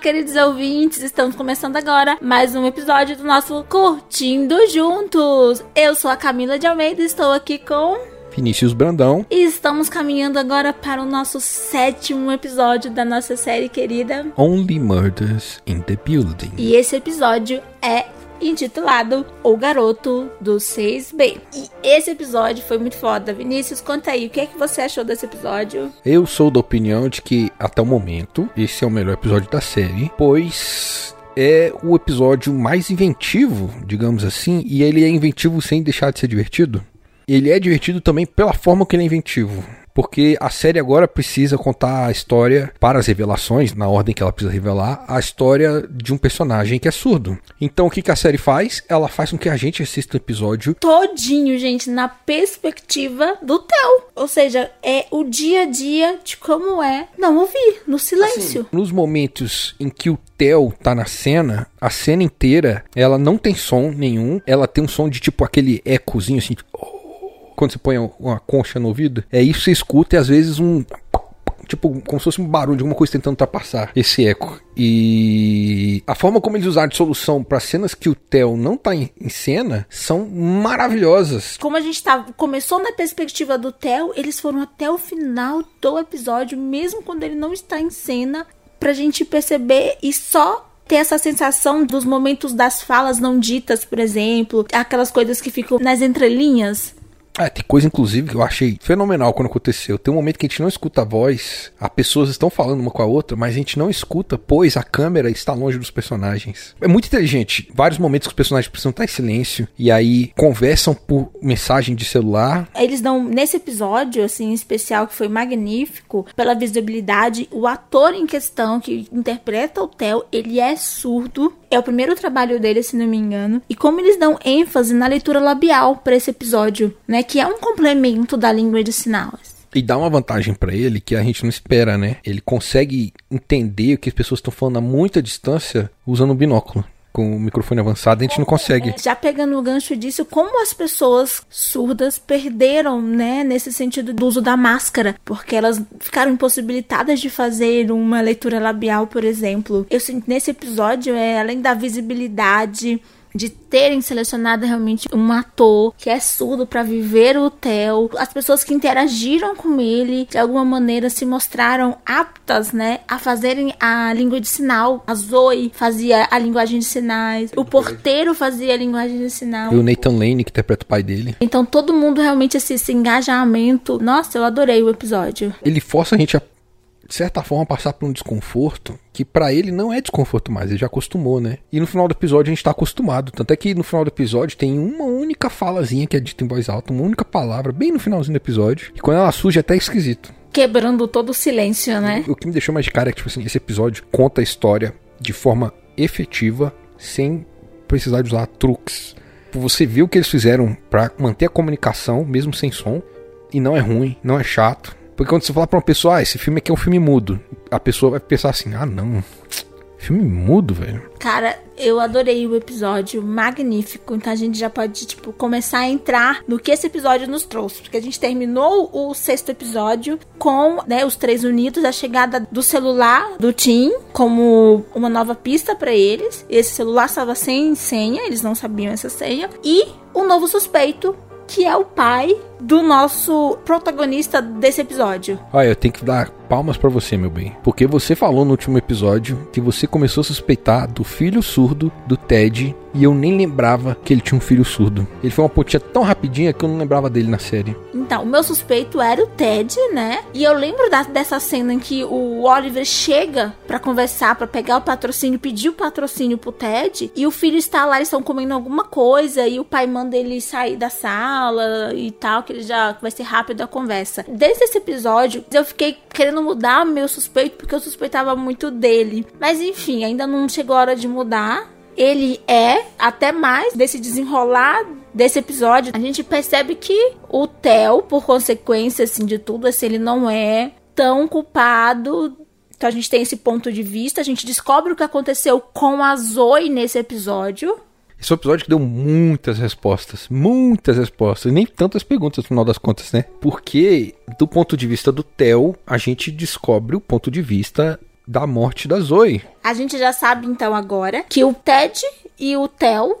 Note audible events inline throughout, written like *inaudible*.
queridos ouvintes, estamos começando agora mais um episódio do nosso Curtindo Juntos. Eu sou a Camila de Almeida e estou aqui com Vinícius Brandão. E estamos caminhando agora para o nosso sétimo episódio da nossa série querida Only Murders in the Building. E esse episódio é intitulado O Garoto do 6B. E esse episódio foi muito foda. Vinícius, conta aí, o que é que você achou desse episódio? Eu sou da opinião de que, até o momento, esse é o melhor episódio da série, pois é o episódio mais inventivo, digamos assim, e ele é inventivo sem deixar de ser divertido. Ele é divertido também pela forma que ele é inventivo porque a série agora precisa contar a história para as revelações, na ordem que ela precisa revelar, a história de um personagem que é surdo. Então o que, que a série faz? Ela faz com que a gente assista o episódio todinho, gente, na perspectiva do Theo. Ou seja, é o dia a dia de como é não ouvir, no silêncio. Assim, nos momentos em que o Theo tá na cena, a cena inteira, ela não tem som nenhum, ela tem um som de tipo aquele ecozinho assim, tipo, quando você põe uma concha no ouvido, é isso que você escuta e às vezes um tipo, como se fosse um barulho de alguma coisa tentando ultrapassar esse eco. E a forma como eles usaram de solução para cenas que o Theo não tá em, em, cena são maravilhosas. Como a gente tá, começou na perspectiva do Theo, eles foram até o final do episódio, mesmo quando ele não está em cena, pra gente perceber e só ter essa sensação dos momentos das falas não ditas, por exemplo, aquelas coisas que ficam nas entrelinhas. Ah, tem coisa, inclusive, que eu achei fenomenal quando aconteceu. Tem um momento que a gente não escuta a voz, as pessoas estão falando uma com a outra, mas a gente não escuta, pois a câmera está longe dos personagens. É muito inteligente. Vários momentos que os personagens precisam estar em silêncio e aí conversam por mensagem de celular. Eles dão, nesse episódio, assim, especial, que foi magnífico, pela visibilidade, o ator em questão que interpreta o Theo, ele é surdo. É o primeiro trabalho dele, se não me engano. E como eles dão ênfase na leitura labial para esse episódio, né? Que é um complemento da língua de sinais. E dá uma vantagem para ele que a gente não espera, né? Ele consegue entender o que as pessoas estão falando a muita distância usando um binóculo com o microfone avançado, a gente não consegue. Já pegando o gancho disso, como as pessoas surdas perderam, né, nesse sentido do uso da máscara, porque elas ficaram impossibilitadas de fazer uma leitura labial, por exemplo. Eu sinto nesse episódio, é além da visibilidade, de terem selecionado realmente um ator que é surdo para viver o Theo. As pessoas que interagiram com ele de alguma maneira se mostraram aptas, né, a fazerem a língua de sinal. A Zoe fazia a linguagem de sinais, o porteiro fazia a linguagem de sinal. E o Nathan Lane que interpreta o pai dele. Então todo mundo realmente esse, esse engajamento. Nossa, eu adorei o episódio. Ele força a gente a de certa forma, passar por um desconforto que para ele não é desconforto mais, ele já acostumou, né? E no final do episódio a gente tá acostumado. Tanto é que no final do episódio tem uma única falazinha que é dita em voz alta, uma única palavra, bem no finalzinho do episódio. E quando ela surge é até esquisito. Quebrando todo o silêncio, né? O que me deixou mais de cara é que, tipo assim, esse episódio conta a história de forma efetiva, sem precisar de usar truques. Você viu o que eles fizeram para manter a comunicação, mesmo sem som, e não é ruim, não é chato porque quando você falar pra uma pessoa, ah, esse filme aqui é um filme mudo, a pessoa vai pensar assim, ah, não. Filme mudo, velho. Cara, eu adorei o episódio, magnífico. Então a gente já pode, tipo, começar a entrar no que esse episódio nos trouxe. Porque a gente terminou o sexto episódio com, né, os três unidos, a chegada do celular do Tim como uma nova pista para eles. Esse celular estava sem senha, eles não sabiam essa senha. E o um novo suspeito que é o pai do nosso protagonista desse episódio. Olha, eu tenho que dar palmas para você, meu bem. Porque você falou no último episódio que você começou a suspeitar do filho surdo do Ted e eu nem lembrava que ele tinha um filho surdo. Ele foi uma pontinha tão rapidinha que eu não lembrava dele na série. Então, o meu suspeito era o Ted, né? E eu lembro da, dessa cena em que o Oliver chega para conversar, para pegar o patrocínio, pedir o patrocínio pro Ted, e o filho está lá, eles estão comendo alguma coisa, e o pai manda ele sair da sala e tal, que ele já vai ser rápido a conversa. Desde esse episódio, eu fiquei querendo mudar meu suspeito, porque eu suspeitava muito dele. Mas enfim, ainda não chegou a hora de mudar ele é até mais desse desenrolar desse episódio. A gente percebe que o Theo, por consequência assim de tudo, assim, ele não é tão culpado. Então a gente tem esse ponto de vista, a gente descobre o que aconteceu com a Zoe nesse episódio. Esse é um episódio que deu muitas respostas, muitas respostas, nem tantas perguntas no final das contas, né? Porque do ponto de vista do Theo, a gente descobre o ponto de vista da morte da Zoe. A gente já sabe então agora que o Ted e o Theo,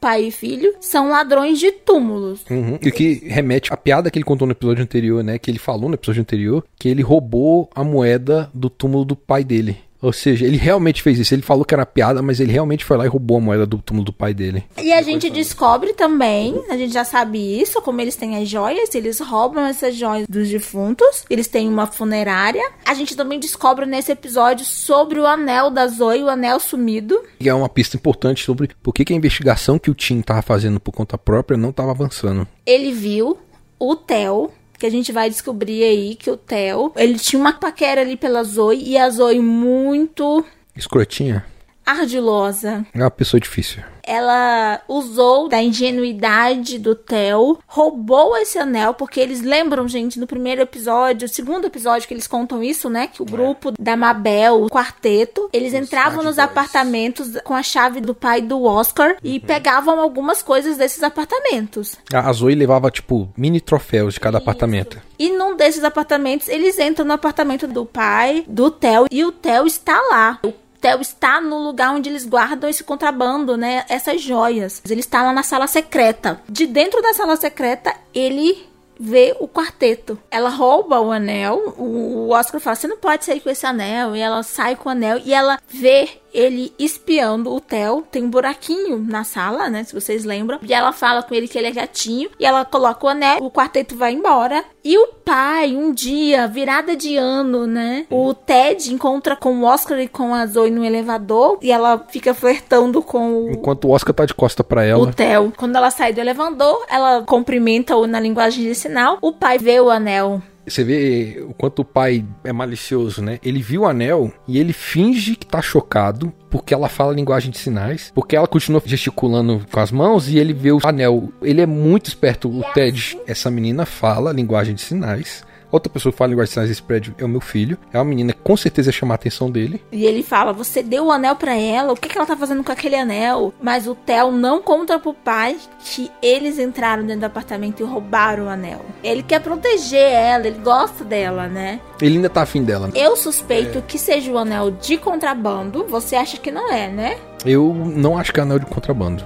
pai e filho, são ladrões de túmulos. Uhum. E que remete à piada que ele contou no episódio anterior, né? Que ele falou no episódio anterior, que ele roubou a moeda do túmulo do pai dele. Ou seja, ele realmente fez isso. Ele falou que era piada, mas ele realmente foi lá e roubou a moeda do túmulo do pai dele. E a gente descobre também, a gente já sabe isso, como eles têm as joias, eles roubam essas joias dos defuntos, eles têm uma funerária. A gente também descobre nesse episódio sobre o anel da Zoe, o anel sumido. E é uma pista importante sobre por que, que a investigação que o Tim tava fazendo por conta própria não tava avançando. Ele viu o Theo que a gente vai descobrir aí que o Theo, ele tinha uma paquera ali pela Zoe e a Zoe muito Escrotinha. Ardilosa. É uma pessoa difícil. Ela usou da ingenuidade do Theo, roubou esse anel, porque eles lembram, gente, no primeiro episódio, segundo episódio que eles contam isso, né? Que o grupo da Mabel, o quarteto, eles entravam nos Boys. apartamentos com a chave do pai do Oscar e pegavam algumas coisas desses apartamentos. A Zoe levava, tipo, mini troféus de cada apartamento. E num desses apartamentos, eles entram no apartamento do pai, do Theo, e o Theo está lá. O Theo está no lugar onde eles guardam esse contrabando, né? Essas joias. Ele está lá na sala secreta. De dentro da sala secreta, ele vê o quarteto. Ela rouba o anel. O o Oscar fala: Você não pode sair com esse anel. E ela sai com o anel e ela vê ele espiando o Theo. Tem um buraquinho na sala, né? Se vocês lembram. E ela fala com ele que ele é gatinho. E ela coloca o anel. O quarteto vai embora. E o pai, um dia, virada de ano, né? O Ted encontra com o Oscar e com a Zoe no elevador. E ela fica flertando com o, Enquanto o Oscar tá de costa pra o ela. Theo. Quando ela sai do elevador, ela cumprimenta-o na linguagem de sinal. O pai vê o anel. Você vê o quanto o pai é malicioso, né? Ele viu o anel e ele finge que tá chocado porque ela fala linguagem de sinais, porque ela continua gesticulando com as mãos e ele vê o anel. Ele é muito esperto, o Ted. Essa menina fala linguagem de sinais. Outra pessoa que fala linguagem de sinais nesse prédio é o meu filho. É uma menina que com certeza ia chamar a atenção dele. E ele fala: Você deu o anel pra ela? O que, que ela tá fazendo com aquele anel? Mas o Theo não conta pro pai que eles entraram dentro do apartamento e roubaram o anel. Ele quer proteger ela, ele gosta dela, né? Ele ainda tá afim dela. Eu suspeito que seja o anel de contrabando. Você acha que não é, né? Eu não acho que é anel de contrabando.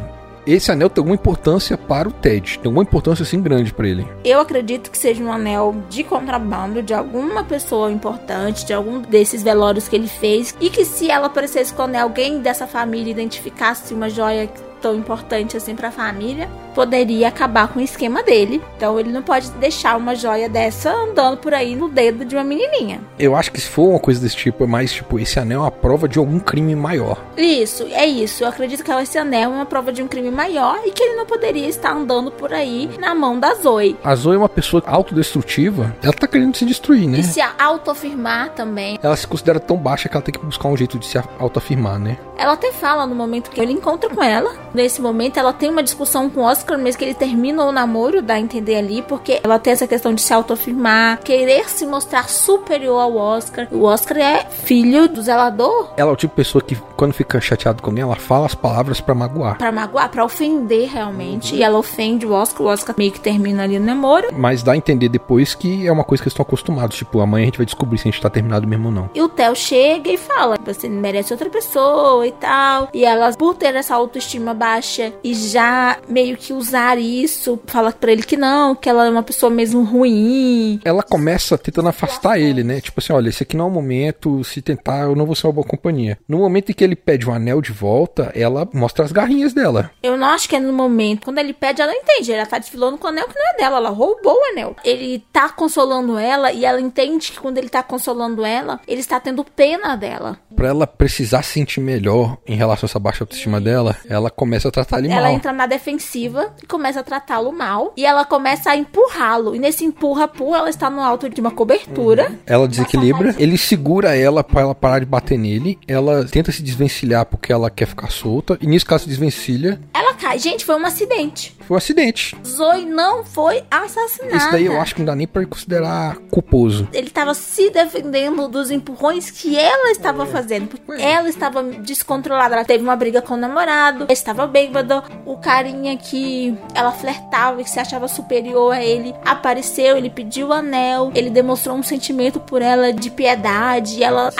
Esse anel tem alguma importância para o Ted. Tem alguma importância assim grande pra ele. Eu acredito que seja um anel de contrabando de alguma pessoa importante, de algum desses velórios que ele fez. E que se ela aparecesse com o anel, alguém dessa família identificasse uma joia tão importante assim pra família, poderia acabar com o esquema dele. Então ele não pode deixar uma joia dessa andando por aí no dedo de uma menininha. Eu acho que se for uma coisa desse tipo, é mais tipo, esse anel é uma prova de algum crime maior. Isso, é isso. Eu acredito que esse anel é uma prova de um crime maior e que ele não poderia estar andando por aí na mão da Zoe. A Zoe é uma pessoa autodestrutiva. Ela tá querendo se destruir, né? E se autoafirmar também. Ela se considera tão baixa que ela tem que buscar um jeito de se autoafirmar, né? Ela até fala no momento que ele encontra com ela. Nesse momento, ela tem uma discussão com o Oscar, mas que ele termina o namoro, dá a entender ali, porque ela tem essa questão de se autoafirmar, querer se mostrar superior ao Oscar. O Oscar é filho do zelador. Ela é o tipo de pessoa que, quando fica chateado com alguém, ela fala as palavras pra magoar. Pra magoar, pra ofender realmente. E ela ofende o Oscar. O Oscar meio que termina ali o namoro. Mas dá a entender depois que é uma coisa que eles estão acostumados. Tipo, amanhã a gente vai descobrir se a gente tá terminado mesmo ou não. E o Theo chega e fala: Você merece outra pessoa e tal. E ela, por ter essa autoestima baixa e já meio que usar isso, fala pra ele que não, que ela é uma pessoa mesmo ruim. Ela começa tentando afastar ele, né? Tipo assim, olha, esse aqui não é o momento, se tentar, eu não vou ser uma boa companhia. No momento em que ele pede o anel de volta, ela mostra as garrinhas dela. Eu não acho que é no momento. Quando ele pede, ela entende. Ela tá desfilando com o anel que não é dela. Ela roubou o anel. Ele tá consolando ela e ela entende que quando ele tá consolando ela, ele está tendo pena dela. Pra ela precisar se sentir melhor em relação a essa baixa autoestima dela, ela começa a tratar ele Ela mal. entra na defensiva e começa a tratá-lo mal. E ela começa a empurrá-lo. E nesse empurra-purra, ela está no alto de uma cobertura. Ela desequilibra, ele segura ela pra ela parar de bater nele. Ela tenta se desvencilhar porque ela quer ficar solta. E nisso que ela se desvencilha, Ela cai. Gente, foi um acidente. Foi um acidente. Zoe não foi assassinada. Esse daí eu acho que não dá nem pra considerar culposo. Ele estava se defendendo dos empurrões que ela estava fazendo. Porque ela estava descontrolada. Ela teve uma briga com o namorado. Estava tava bêbada. O carinha que ela flertava e que se achava superior a ele apareceu, ele pediu o anel, ele demonstrou um sentimento por ela de piedade. E ela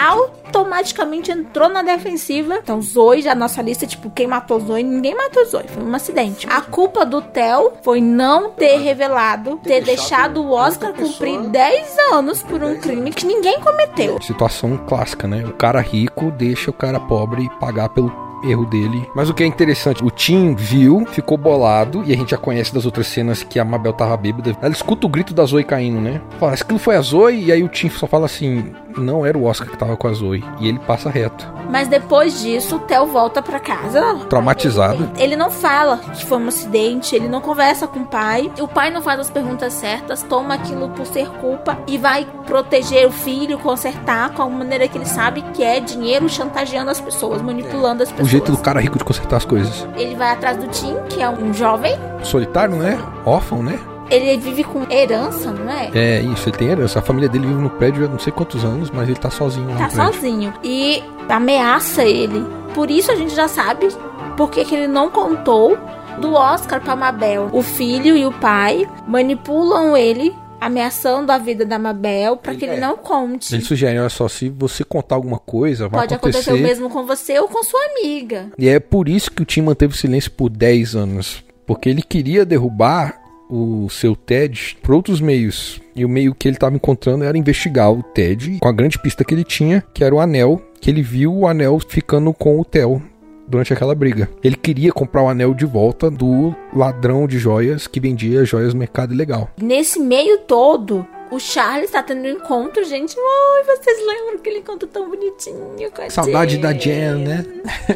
automaticamente entrou na defensiva. Então, Zoe, já nossa lista, tipo, quem matou Zoe? Ninguém matou Zoe, foi um acidente. A culpa do Theo foi não ter revelado, ter, ter deixado o Oscar cumprir 10 anos por um crime que ninguém cometeu. Situação clássica, né? O cara rico deixa o cara pobre pagar pelo erro dele. Mas o que é interessante, o Tim viu, ficou bolado, e a gente já conhece das outras cenas que a Mabel tava bêbada. Ela escuta o grito da Zoe caindo, né? Fala, aquilo foi a Zoe, e aí o Tim só fala assim: não era o Oscar que tava com a Zoe. E ele passa reto. Mas depois disso, o Theo volta para casa. Traumatizado. Ele não fala que foi um acidente, ele não conversa com o pai. O pai não faz as perguntas certas, toma aquilo por ser culpa e vai proteger o filho, consertar com a maneira que ele sabe que é dinheiro chantageando as pessoas, manipulando as pessoas. O jeito do cara rico de consertar as coisas. Ele vai atrás do Tim, que é um jovem. Solitário, né? Órfão, né? Ele vive com herança, não é? É, isso, ele tem herança. A família dele vive no prédio há não sei quantos anos, mas ele tá sozinho lá Tá sozinho. E ameaça ele. Por isso a gente já sabe porque que ele não contou do Oscar pra Mabel. O filho e o pai manipulam ele ameaçando a vida da Mabel para que ele é. não conte. Ele sugere, olha só, se você contar alguma coisa, vai Pode acontecer... acontecer o mesmo com você ou com sua amiga. E é por isso que o Tim manteve o silêncio por 10 anos, porque ele queria derrubar o seu Ted por outros meios. E o meio que ele estava encontrando era investigar o Ted com a grande pista que ele tinha, que era o anel, que ele viu o anel ficando com o Theo durante aquela briga. Ele queria comprar o anel de volta do ladrão de joias que vendia joias no mercado ilegal. Nesse meio todo, o Charles tá tendo um encontro, gente. Ai, vocês lembram aquele encontro tão bonitinho com a Saudade Jen. da Jen, né?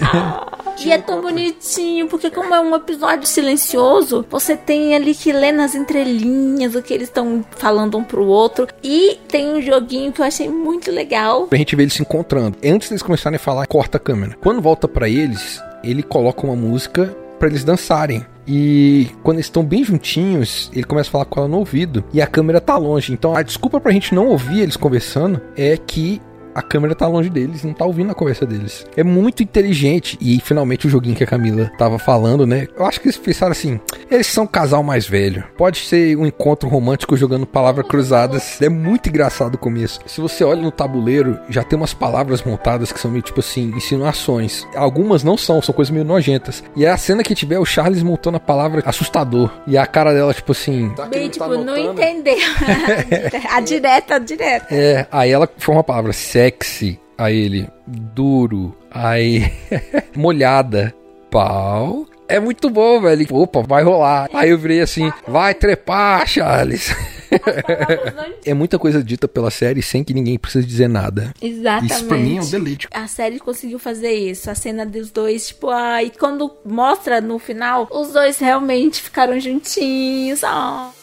Ah, *laughs* e é tão bonitinho, porque como é um episódio silencioso, você tem ali que ler nas entrelinhas o que eles estão falando um pro outro. E tem um joguinho que eu achei muito legal. A gente vê eles se encontrando. Antes deles começarem a falar, corta a câmera. Quando volta para eles, ele coloca uma música para eles dançarem. E quando eles estão bem juntinhos, ele começa a falar com ela no ouvido e a câmera tá longe. Então a desculpa pra gente não ouvir eles conversando é que a câmera tá longe deles, não tá ouvindo a conversa deles. É muito inteligente. E finalmente o joguinho que a Camila tava falando, né? Eu acho que eles pensaram assim: eles são um casal mais velho. Pode ser um encontro romântico jogando palavras cruzadas. É muito engraçado o começo. Se você olha no tabuleiro, já tem umas palavras montadas que são meio tipo assim, insinuações. Algumas não são, são coisas meio nojentas. E é a cena que tiver o Charles montando a palavra assustador. E a cara dela, tipo assim. Tá Bem, tipo, tá não entendeu. *laughs* *laughs* a direta, a direta. É, aí ela foi uma palavra sexy. Aí ele, duro. Aí, *laughs* molhada. Pau. É muito bom, velho. Opa, vai rolar. Aí eu virei assim, vai trepar, Charles. *laughs* é muita coisa dita pela série sem que ninguém precise dizer nada. Exatamente. Isso pra mim é um deleite. A série conseguiu fazer isso. A cena dos dois, tipo, ai, quando mostra no final, os dois realmente ficaram juntinhos. Oh.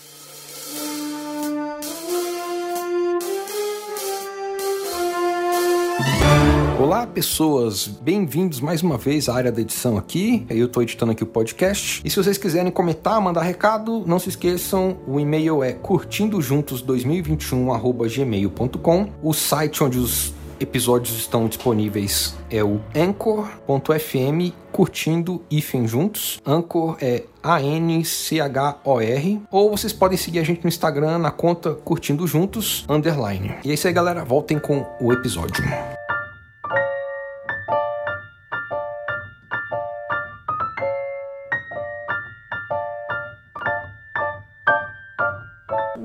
Olá, pessoas! Bem-vindos mais uma vez à área da edição aqui. Eu estou editando aqui o podcast. E se vocês quiserem comentar, mandar recado, não se esqueçam, o e-mail é curtindojuntos2021@gmail.com. O site onde os episódios estão disponíveis é o anchor.fm curtindo hífen juntos. Anchor é A-N-C-H-O-R. Ou vocês podem seguir a gente no Instagram na conta curtindo juntos, underline. E é isso aí, galera. Voltem com o episódio.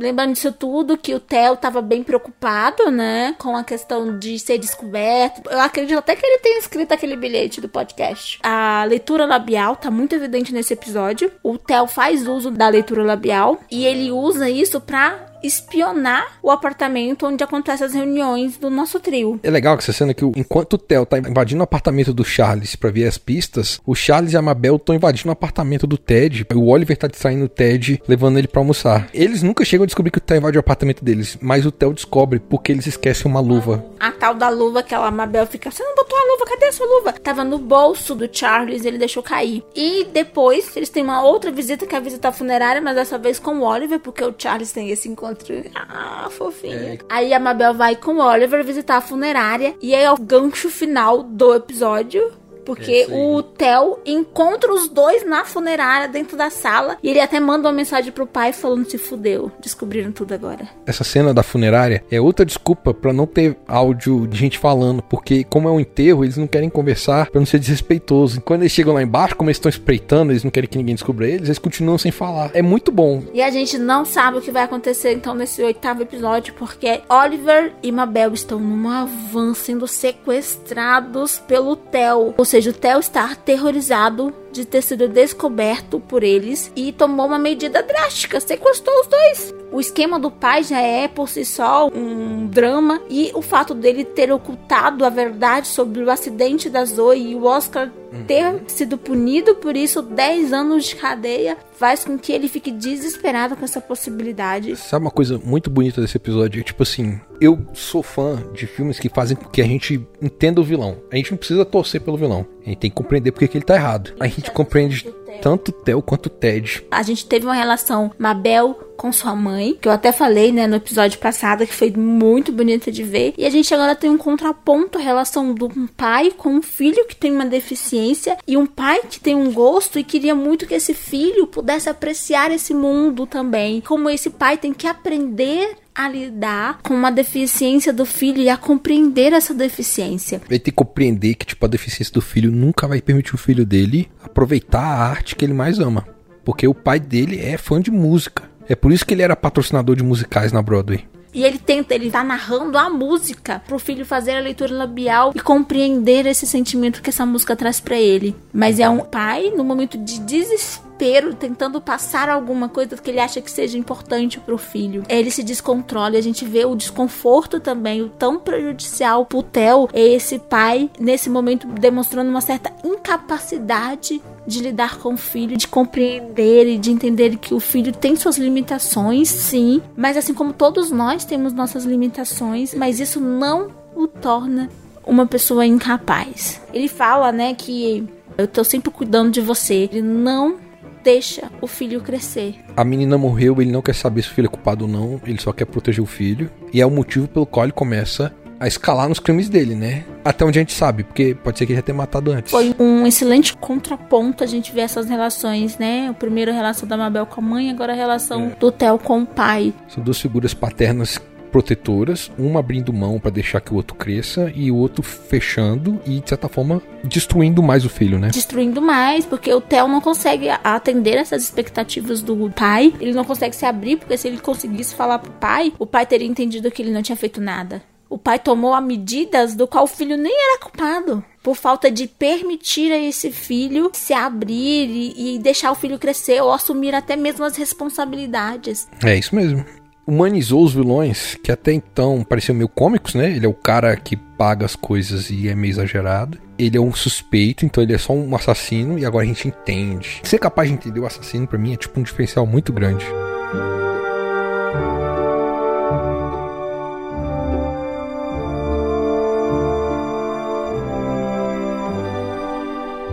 Lembrando disso tudo, que o Theo tava bem preocupado, né? Com a questão de ser descoberto. Eu acredito até que ele tenha escrito aquele bilhete do podcast. A leitura labial tá muito evidente nesse episódio. O Theo faz uso da leitura labial e ele usa isso pra espionar o apartamento onde acontecem as reuniões do nosso trio. É legal que essa cena que enquanto o Theo tá invadindo o apartamento do Charles para ver as pistas, o Charles e a Mabel estão invadindo o apartamento do Ted. O Oliver tá distraindo o Ted, levando ele para almoçar. Eles nunca chegam a descobrir que o Theo invadiu o apartamento deles, mas o Theo descobre porque eles esquecem uma luva. A tal da luva que a Mabel fica, você não botou a luva, cadê a sua luva? Tava no bolso do Charles, ele deixou cair. E depois eles têm uma outra visita que é a visita funerária, mas dessa vez com o Oliver, porque o Charles tem esse encontro ah, fofinho. É. Aí a Mabel vai com o Oliver visitar a funerária. E aí é o gancho final do episódio Porque o Theo encontra os dois na funerária, dentro da sala. E ele até manda uma mensagem pro pai falando: se fudeu, descobriram tudo agora. Essa cena da funerária é outra desculpa para não ter áudio de gente falando. Porque, como é um enterro, eles não querem conversar pra não ser desrespeitoso. E quando eles chegam lá embaixo, como eles estão espreitando, eles não querem que ninguém descubra eles, eles continuam sem falar. É muito bom. E a gente não sabe o que vai acontecer então nesse oitavo episódio, porque Oliver e Mabel estão numa van sendo sequestrados pelo Theo. Ou seja, o Theo está aterrorizado de ter sido descoberto por eles e tomou uma medida drástica, sequestrou os dois. O esquema do pai já é por si só um drama e o fato dele ter ocultado a verdade sobre o acidente da Zoe e o Oscar ter sido punido por isso 10 anos de cadeia faz com que ele fique desesperado com essa possibilidade. Sabe uma coisa muito bonita desse episódio? É tipo assim, eu sou fã de filmes que fazem com que a gente entenda o vilão. A gente não precisa torcer pelo vilão. A gente tem que compreender porque que ele tá errado. A gente compreende tanto o Theo quanto o Ted. A gente teve uma relação Mabel com sua mãe, que eu até falei, né, no episódio passado, que foi muito bonita de ver. E a gente agora tem um contraponto, a relação do pai com um filho que tem uma deficiência e um pai que tem um gosto e queria muito que esse filho pudesse apreciar esse mundo também. Como esse pai tem que aprender a lidar com uma deficiência do filho e a compreender essa deficiência. Ele tem que compreender que, tipo, a deficiência do filho nunca vai permitir o filho dele aproveitar a arte que ele mais ama. Porque o pai dele é fã de música. É por isso que ele era patrocinador de musicais na Broadway. E ele tenta, ele tá narrando a música pro filho fazer a leitura labial e compreender esse sentimento que essa música traz para ele. Mas é um pai no momento de desespero, tentando passar alguma coisa que ele acha que seja importante pro filho. Ele se descontrola e a gente vê o desconforto também, o tão prejudicial pro Theo é esse pai nesse momento demonstrando uma certa incapacidade de lidar com o filho, de compreender e de entender que o filho tem suas limitações, sim, mas assim como todos nós temos nossas limitações, mas isso não o torna uma pessoa incapaz. Ele fala, né, que eu tô sempre cuidando de você. Ele não deixa o filho crescer. A menina morreu, ele não quer saber se o filho é culpado ou não, ele só quer proteger o filho. E é o motivo pelo qual ele começa a escalar nos crimes dele, né? Até onde a gente sabe, porque pode ser que ele já tenha matado antes. Foi um excelente contraponto a gente ver essas relações, né? O primeiro a relação da Mabel com a mãe, agora a relação É. do Theo com o pai. São duas figuras paternas protetoras, uma abrindo mão pra deixar que o outro cresça e o outro fechando e de certa forma destruindo mais o filho, né? Destruindo mais, porque o Theo não consegue atender essas expectativas do pai. Ele não consegue se abrir, porque se ele conseguisse falar pro pai, o pai teria entendido que ele não tinha feito nada. O pai tomou a medidas do qual o filho nem era culpado. Por falta de permitir a esse filho se abrir e, e deixar o filho crescer ou assumir até mesmo as responsabilidades. É isso mesmo. Humanizou os vilões, que até então pareciam meio cômicos, né? Ele é o cara que paga as coisas e é meio exagerado. Ele é um suspeito, então ele é só um assassino e agora a gente entende. Ser capaz de entender o assassino pra mim é tipo um diferencial muito grande.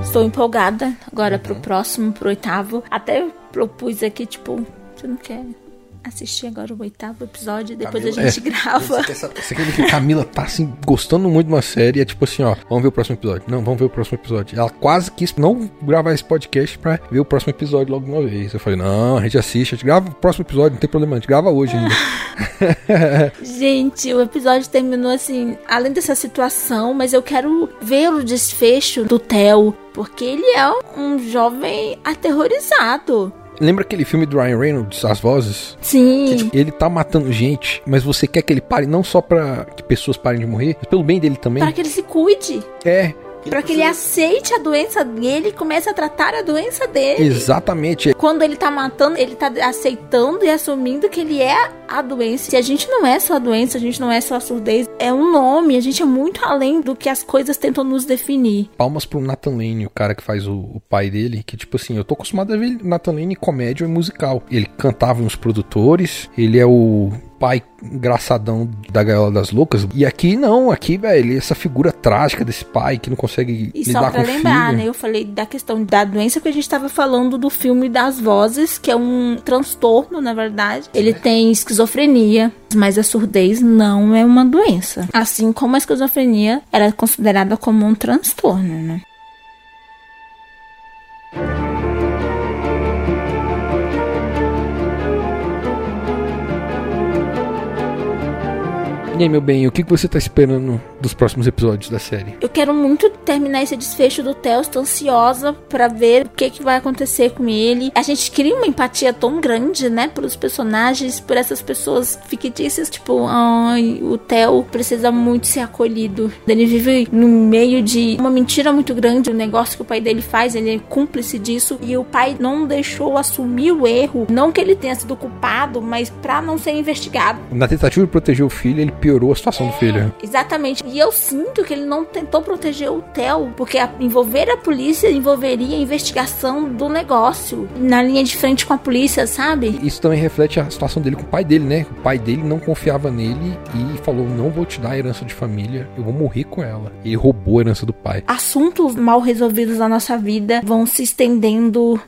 Estou empolgada agora pro próximo, pro oitavo. Até propus aqui, tipo, você não quer assistir agora o oitavo episódio? Depois a gente grava. Você quer que a Camila tá assim, gostando muito de uma série, é tipo assim, ó, vamos ver o próximo episódio. Não, vamos ver o próximo episódio. Ela quase quis não gravar esse podcast pra ver o próximo episódio logo de uma vez. Eu falei, não, a gente assiste, a gente grava o próximo episódio, não tem problema, a gente grava hoje ainda. *laughs* *laughs* Gente, o episódio terminou assim, além dessa situação, mas eu quero ver o desfecho do Theo, porque ele é um jovem aterrorizado. Lembra aquele filme do Ryan Reynolds, As Vozes? Sim. Ele tá matando gente, mas você quer que ele pare não só pra que pessoas parem de morrer, mas pelo bem dele também. Para que ele se cuide. É. Para que ele aceite a doença dele e comece a tratar a doença dele. Exatamente. Quando ele tá matando, ele tá aceitando e assumindo que ele é a doença. E a gente não é só a doença, a gente não é só a surdez. É um nome, a gente é muito além do que as coisas tentam nos definir. Palmas pro Nathan Lane, o cara que faz o, o pai dele, que tipo assim, eu tô acostumado a ver Nathan Lane comédia e musical. Ele cantava nos produtores, ele é o pai engraçadão da Gaiola das Loucas. E aqui não, aqui, velho, essa figura trágica desse pai que não consegue E lidar só pra com lembrar, o filho. né? Eu falei da questão da doença que a gente tava falando do filme das vozes, que é um transtorno, na verdade. Ele tem esquizofrenia, mas a surdez não é uma doença. Assim como a esquizofrenia era considerada como um transtorno, né? Aí, meu bem, o que você tá esperando dos próximos episódios da série? Eu quero muito terminar esse desfecho do Theo, estou ansiosa para ver o que, que vai acontecer com ele. A gente cria uma empatia tão grande, né, pelos personagens, por essas pessoas fictícias, tipo, ai, o Theo precisa muito ser acolhido. Ele vive no meio de uma mentira muito grande, o negócio que o pai dele faz, ele é cúmplice disso, e o pai não deixou assumir o erro, não que ele tenha sido culpado, mas para não ser investigado. Na tentativa de proteger o filho, ele piorou a situação é, do filho. Exatamente. E eu sinto que ele não tentou proteger o Theo, porque a, envolver a polícia envolveria a investigação do negócio na linha de frente com a polícia, sabe? Isso também reflete a situação dele com o pai dele, né? O pai dele não confiava nele e falou: Não vou te dar a herança de família, eu vou morrer com ela. E ele roubou a herança do pai. Assuntos mal resolvidos na nossa vida vão se estendendo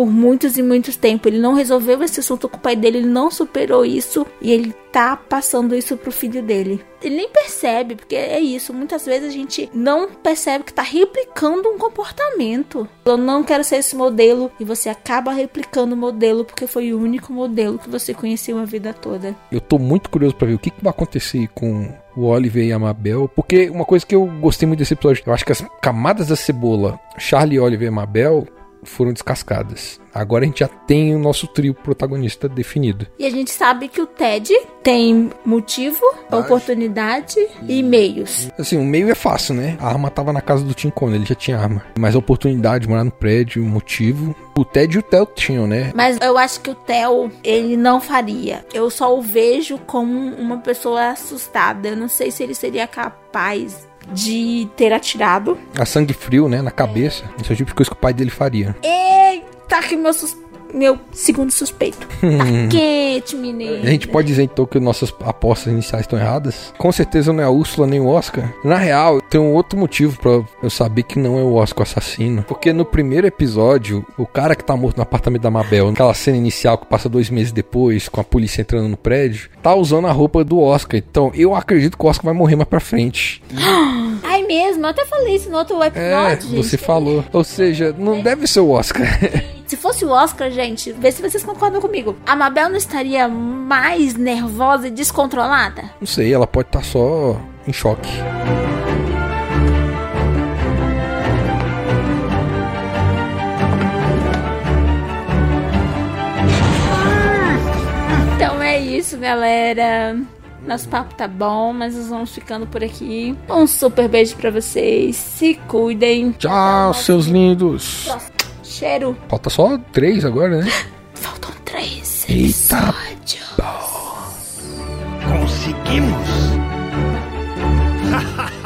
por muitos e muitos tempos. Ele não resolveu esse assunto com o pai dele, ele não superou isso e ele tá passando isso pro filho dele. Ele nem percebe, porque é isso. Muitas vezes a gente não percebe que tá replicando um comportamento. Eu não quero ser esse modelo e você acaba replicando o modelo porque foi o único modelo que você conheceu a vida toda. Eu tô muito curioso para ver o que, que vai acontecer com o Oliver e a Mabel, porque uma coisa que eu gostei muito desse episódio, eu acho que as camadas da cebola, Charlie, Oliver e Mabel, foram descascadas. Agora a gente já tem o nosso trio protagonista definido. E a gente sabe que o Ted tem motivo, oportunidade e meios. Assim, o meio é fácil, né? A arma tava na casa do Tim Conner, ele já tinha arma. Mas a oportunidade, morar no prédio, o motivo. O Ted e o Theo tinham, né? Mas eu acho que o Theo, ele não faria. Eu só o vejo como uma pessoa assustada. Eu não sei se ele seria capaz de ter atirado. A sangue frio, né? Na cabeça. Esse é o tipo de coisa que o pai dele faria. Eita, que meu suspeito meu segundo suspeito. Tá quente, menino. A gente pode dizer então que nossas apostas iniciais estão erradas? Com certeza não é a Úrsula nem o Oscar. Na real, tem um outro motivo para eu saber que não é o Oscar o assassino. Porque no primeiro episódio, o cara que tá morto no apartamento da Mabel, naquela cena inicial que passa dois meses depois, com a polícia entrando no prédio, tá usando a roupa do Oscar. Então eu acredito que o Oscar vai morrer mais pra frente. *gasps* *gasps* Mesmo, eu até falei isso no outro episódio. É, você falou. Ou seja, não deve ser o Oscar. *laughs* Se fosse o Oscar, gente, vê se vocês concordam comigo. A Mabel não estaria mais nervosa e descontrolada? Não sei, ela pode estar tá só em choque. Então é isso, galera. Nosso papo tá bom, mas nós vamos ficando por aqui. Um super beijo para vocês. Se cuidem. Tchau, seus lindos. Próximo. Cheiro. Falta só três agora, né? *gasps* Faltam três. Eita. Episódios. Conseguimos. *laughs*